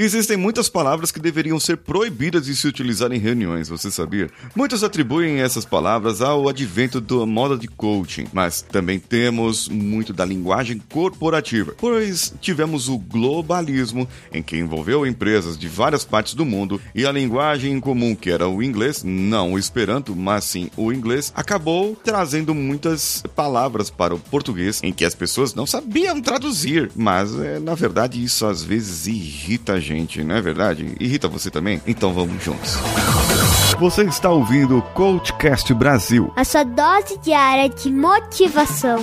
Existem muitas palavras que deveriam ser proibidas de se utilizar em reuniões, você sabia? Muitos atribuem essas palavras ao advento da moda de coaching, mas também temos muito da linguagem corporativa, pois tivemos o globalismo, em que envolveu empresas de várias partes do mundo, e a linguagem em comum, que era o inglês, não o esperanto, mas sim o inglês, acabou trazendo muitas palavras para o português em que as pessoas não sabiam traduzir, mas é, na verdade isso às vezes irrita a gente, não é verdade? Irrita você também? Então vamos juntos. Você está ouvindo o Coachcast Brasil. A sua dose diária de motivação.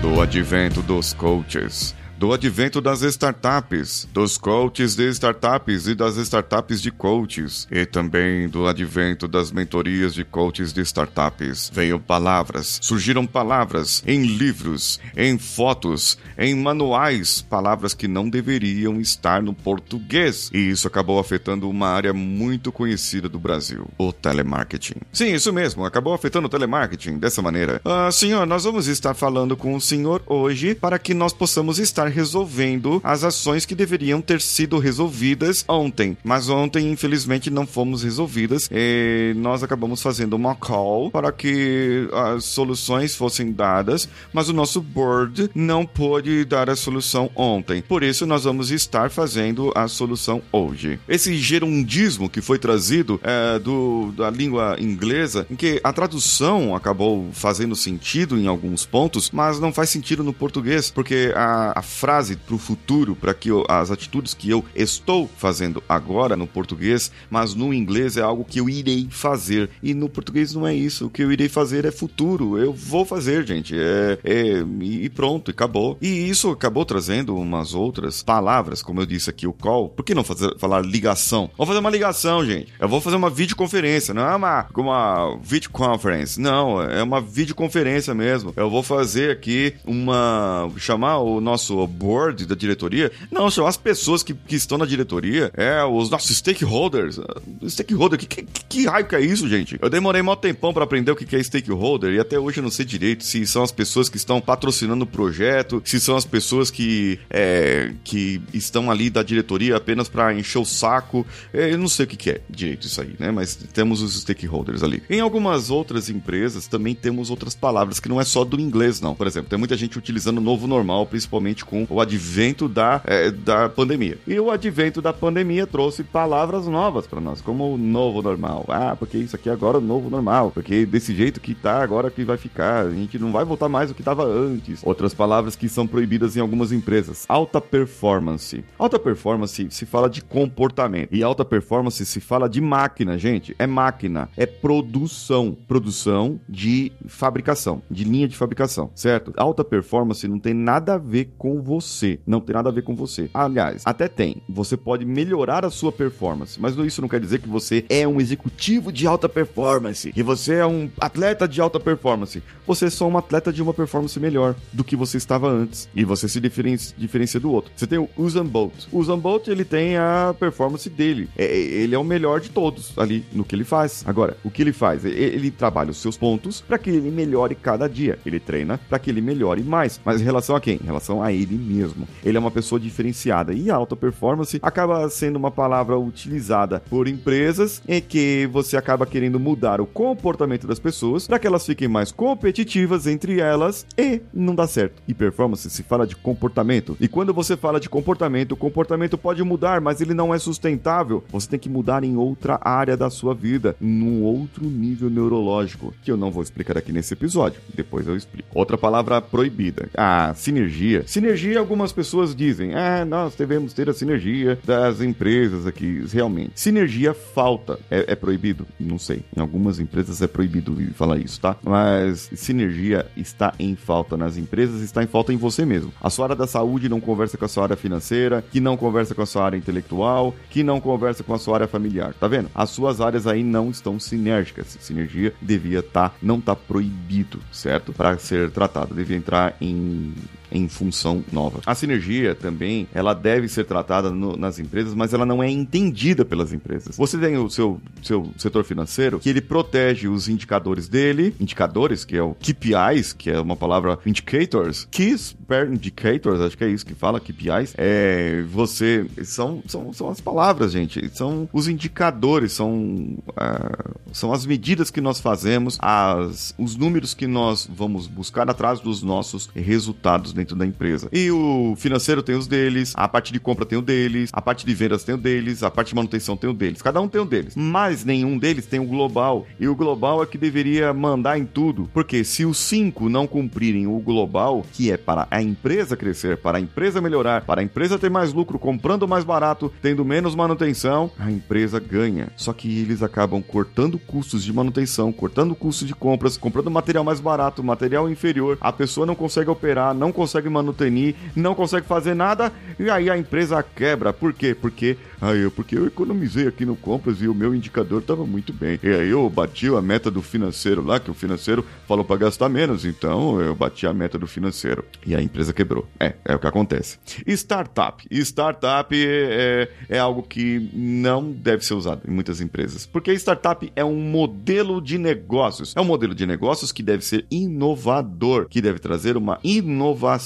Do advento dos coaches do advento das startups, dos coaches de startups e das startups de coaches, e também do advento das mentorias de coaches de startups. Veio palavras, surgiram palavras em livros, em fotos, em manuais, palavras que não deveriam estar no português. E isso acabou afetando uma área muito conhecida do Brasil, o telemarketing. Sim, isso mesmo, acabou afetando o telemarketing dessa maneira. Ah, senhor, nós vamos estar falando com o senhor hoje para que nós possamos estar resolvendo as ações que deveriam ter sido resolvidas ontem. Mas ontem, infelizmente, não fomos resolvidas. E nós acabamos fazendo uma call para que as soluções fossem dadas, mas o nosso board não pôde dar a solução ontem. Por isso, nós vamos estar fazendo a solução hoje. Esse gerundismo que foi trazido é, do, da língua inglesa, em que a tradução acabou fazendo sentido em alguns pontos, mas não faz sentido no português, porque a, a frase para o futuro, para que eu, as atitudes que eu estou fazendo agora no português, mas no inglês é algo que eu irei fazer. E no português não é isso. O que eu irei fazer é futuro. Eu vou fazer, gente. É, é e pronto, acabou. E isso acabou trazendo umas outras palavras, como eu disse aqui, o call. Por que não fazer, falar ligação? Vou fazer uma ligação, gente. Eu vou fazer uma videoconferência, não é uma, uma videoconference. Não, é uma videoconferência mesmo. Eu vou fazer aqui uma. chamar o nosso board da diretoria. Não, são as pessoas que, que estão na diretoria. É, os nossos stakeholders. Stakeholder, que, que, que raio que é isso, gente? Eu demorei mó tempão para aprender o que é stakeholder e até hoje eu não sei direito se são as pessoas que estão patrocinando o projeto, se são as pessoas que, é, que estão ali da diretoria apenas para encher o saco. É, eu não sei o que, que é direito isso aí, né? Mas temos os stakeholders ali. Em algumas outras empresas também temos outras palavras que não é só do inglês, não. Por exemplo, tem muita gente utilizando o novo normal, principalmente com o advento da, é, da pandemia. E o advento da pandemia trouxe palavras novas para nós, como o novo normal. Ah, porque isso aqui é agora é o novo normal. Porque desse jeito que tá agora que vai ficar. A gente não vai voltar mais o que estava antes. Outras palavras que são proibidas em algumas empresas. Alta performance. Alta performance se fala de comportamento. E alta performance se fala de máquina, gente. É máquina. É produção. Produção de fabricação. De linha de fabricação, certo? Alta performance não tem nada a ver com você não tem nada a ver com você. Aliás, até tem. Você pode melhorar a sua performance, mas isso não quer dizer que você é um executivo de alta performance, que você é um atleta de alta performance. Você é só um atleta de uma performance melhor do que você estava antes e você se diferencia, diferencia do outro. Você tem o Usain Bolt. O Usain Bolt ele tem a performance dele. É, ele é o melhor de todos ali no que ele faz. Agora, o que ele faz? Ele trabalha os seus pontos para que ele melhore cada dia. Ele treina para que ele melhore mais. Mas em relação a quem? Em relação a ele mesmo. Ele é uma pessoa diferenciada. E alta performance acaba sendo uma palavra utilizada por empresas em que você acaba querendo mudar o comportamento das pessoas para que elas fiquem mais competitivas entre elas e não dá certo. E performance se fala de comportamento. E quando você fala de comportamento, o comportamento pode mudar, mas ele não é sustentável. Você tem que mudar em outra área da sua vida, num outro nível neurológico, que eu não vou explicar aqui nesse episódio. Depois eu explico. Outra palavra proibida. Ah, sinergia. Sinergia algumas pessoas dizem, ah, nós devemos ter a sinergia das empresas aqui. Realmente, sinergia falta. É, é proibido? Não sei. Em algumas empresas é proibido falar isso, tá? Mas sinergia está em falta nas empresas, está em falta em você mesmo. A sua área da saúde não conversa com a sua área financeira, que não conversa com a sua área intelectual, que não conversa com a sua área familiar. Tá vendo? As suas áreas aí não estão sinérgicas. Sinergia devia estar, tá, não tá proibido, certo? Para ser tratado. Devia entrar em em função nova. A sinergia também, ela deve ser tratada no, nas empresas, mas ela não é entendida pelas empresas. Você tem o seu, seu setor financeiro que ele protege os indicadores dele, indicadores, que é o KPIs, que é uma palavra indicators, Keys per indicators, acho que é isso que fala, KPIs, é você, são, são, são as palavras, gente, são os indicadores, são, uh, são as medidas que nós fazemos, as, os números que nós vamos buscar atrás dos nossos resultados dentro da empresa. E o financeiro tem os deles, a parte de compra tem o deles, a parte de vendas tem o deles, a parte de manutenção tem o deles. Cada um tem o deles. Mas nenhum deles tem o global. E o global é que deveria mandar em tudo. Porque se os cinco não cumprirem o global, que é para a empresa crescer, para a empresa melhorar, para a empresa ter mais lucro, comprando mais barato, tendo menos manutenção, a empresa ganha. Só que eles acabam cortando custos de manutenção, cortando custos de compras, comprando material mais barato, material inferior. A pessoa não consegue operar, não consegue manutenir, não consegue fazer nada e aí a empresa quebra. Por quê? Porque aí eu, porque eu economizei aqui no compras e o meu indicador estava muito bem. E aí eu bati a meta do financeiro lá, que o financeiro falou para gastar menos, então eu bati a meta do financeiro. E a empresa quebrou. É, é o que acontece. Startup. Startup é, é, é algo que não deve ser usado em muitas empresas. Porque startup é um modelo de negócios. É um modelo de negócios que deve ser inovador, que deve trazer uma inovação,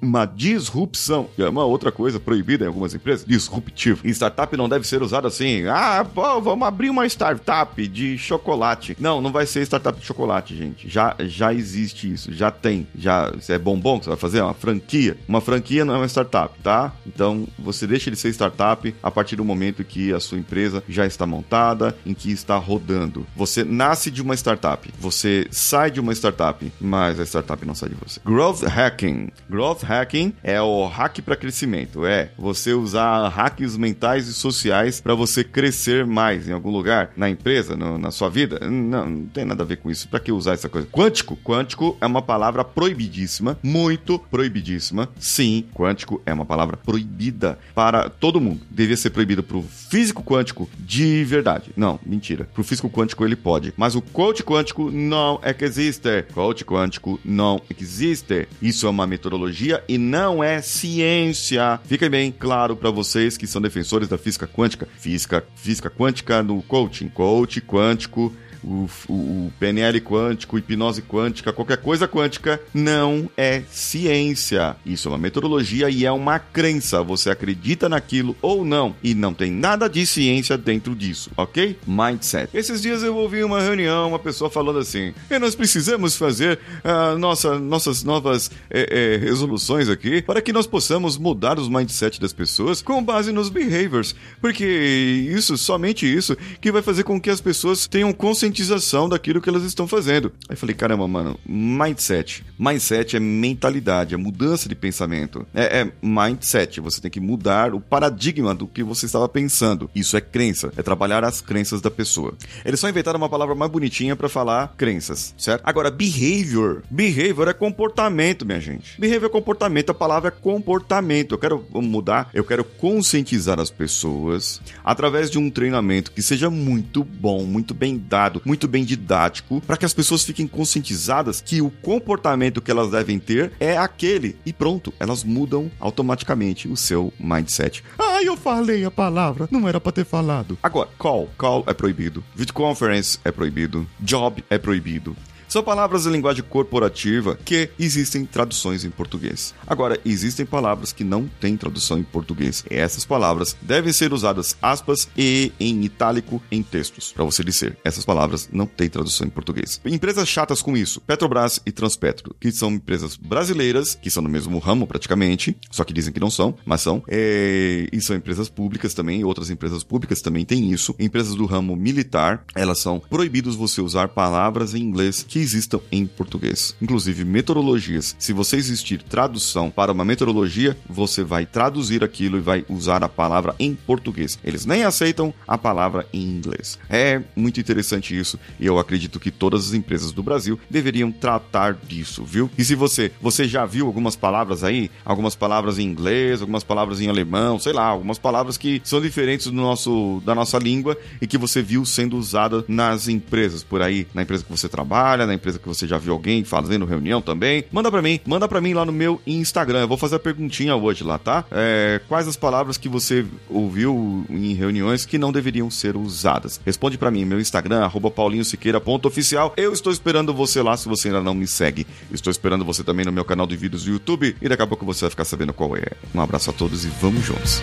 uma disrupção, que é uma outra coisa proibida em algumas empresas, disruptivo. Startup não deve ser usado assim, ah, pô, vamos abrir uma startup de chocolate. Não, não vai ser startup de chocolate, gente. Já, já existe isso, já tem. Já é bombom que você vai fazer, é uma franquia. Uma franquia não é uma startup, tá? Então você deixa ele ser startup a partir do momento que a sua empresa já está montada, em que está rodando. Você nasce de uma startup, você sai de uma startup, mas a startup não sai de você. Growth hacking. Growth hacking é o hack para crescimento. É você usar hacks mentais e sociais para você crescer mais em algum lugar, na empresa, no, na sua vida. Não, não tem nada a ver com isso. Para que usar essa coisa? Quântico. Quântico é uma palavra proibidíssima, muito proibidíssima. Sim, quântico é uma palavra proibida para todo mundo. Devia ser proibido pro físico quântico de verdade. Não, mentira. Pro físico quântico ele pode. Mas o coach quântico não é que existe. Coach quântico não existe. Isso é uma metodologia e não é ciência. Fica bem claro para vocês que são defensores da física quântica. Física, física quântica no coaching. Coach quântico o, o, PNL quântico, hipnose quântica, qualquer coisa quântica, não é ciência. Isso é uma metodologia e é uma crença. Você acredita naquilo ou não. E não tem nada de ciência dentro disso, ok? Mindset. Esses dias eu ouvi uma reunião, uma pessoa falando assim: e nós precisamos fazer uh, nossa, nossas novas é, é, resoluções aqui para que nós possamos mudar os mindset das pessoas com base nos behaviors. Porque isso, somente isso, que vai fazer com que as pessoas tenham consciência conscientização daquilo que elas estão fazendo. Aí falei, caramba, mano, mindset. Mindset é mentalidade, é mudança de pensamento. É, é mindset. Você tem que mudar o paradigma do que você estava pensando. Isso é crença. É trabalhar as crenças da pessoa. Eles só inventaram uma palavra mais bonitinha para falar crenças, certo? Agora, behavior. Behavior é comportamento, minha gente. Behavior é comportamento. A palavra é comportamento. Eu quero mudar. Eu quero conscientizar as pessoas através de um treinamento que seja muito bom, muito bem dado muito bem didático, para que as pessoas fiquem conscientizadas que o comportamento que elas devem ter é aquele. E pronto, elas mudam automaticamente o seu mindset. Ah, eu falei a palavra, não era para ter falado. Agora, call. Call é proibido. Video conference é proibido. Job é proibido. São palavras em linguagem corporativa que existem traduções em português. Agora, existem palavras que não têm tradução em português. E essas palavras devem ser usadas aspas e em itálico em textos, para você dizer. Essas palavras não têm tradução em português. Empresas chatas com isso, Petrobras e Transpetro, que são empresas brasileiras, que são no mesmo ramo praticamente, só que dizem que não são, mas são. É... E são empresas públicas também, outras empresas públicas também têm isso. Empresas do ramo militar, elas são proibidos você usar palavras em inglês que que existam em português. Inclusive meteorologias. Se você existir tradução para uma meteorologia, você vai traduzir aquilo e vai usar a palavra em português. Eles nem aceitam a palavra em inglês. É muito interessante isso e eu acredito que todas as empresas do Brasil deveriam tratar disso, viu? E se você, você já viu algumas palavras aí, algumas palavras em inglês, algumas palavras em alemão, sei lá, algumas palavras que são diferentes do nosso da nossa língua e que você viu sendo usada nas empresas por aí, na empresa que você trabalha, na empresa que você já viu alguém fazendo reunião também. Manda para mim, manda para mim lá no meu Instagram. Eu vou fazer a perguntinha hoje lá, tá? É, quais as palavras que você ouviu em reuniões que não deveriam ser usadas? Responde para mim, meu Instagram, arroba paulinhosiqueira.oficial. Eu estou esperando você lá se você ainda não me segue. Estou esperando você também no meu canal de vídeos do YouTube e daqui a pouco você vai ficar sabendo qual é. Um abraço a todos e vamos juntos.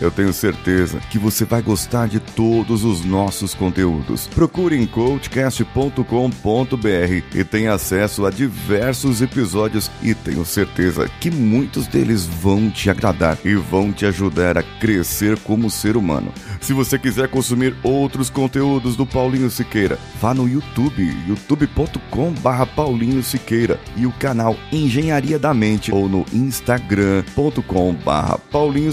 eu tenho certeza que você vai gostar de todos os nossos conteúdos. Procure em coachcast.com.br e tenha acesso a diversos episódios e tenho certeza que muitos deles vão te agradar e vão te ajudar a crescer como ser humano. Se você quiser consumir outros conteúdos do Paulinho Siqueira, vá no YouTube, youtube.com/barra Paulinho Siqueira e o canal Engenharia da Mente ou no instagram.com/barra Paulinho